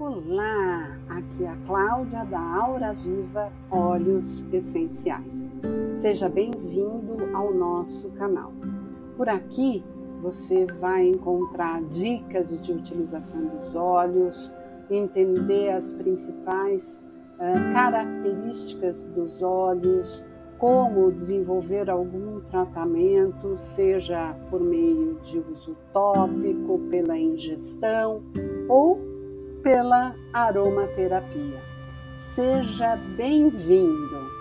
Olá, aqui é a Cláudia da Aura Viva Óleos Essenciais. Seja bem-vindo ao nosso canal. Por aqui você vai encontrar dicas de utilização dos óleos, entender as principais uh, características dos óleos, como desenvolver algum tratamento, seja por meio de uso tópico, pela ingestão ou pela aromaterapia. Seja bem-vindo!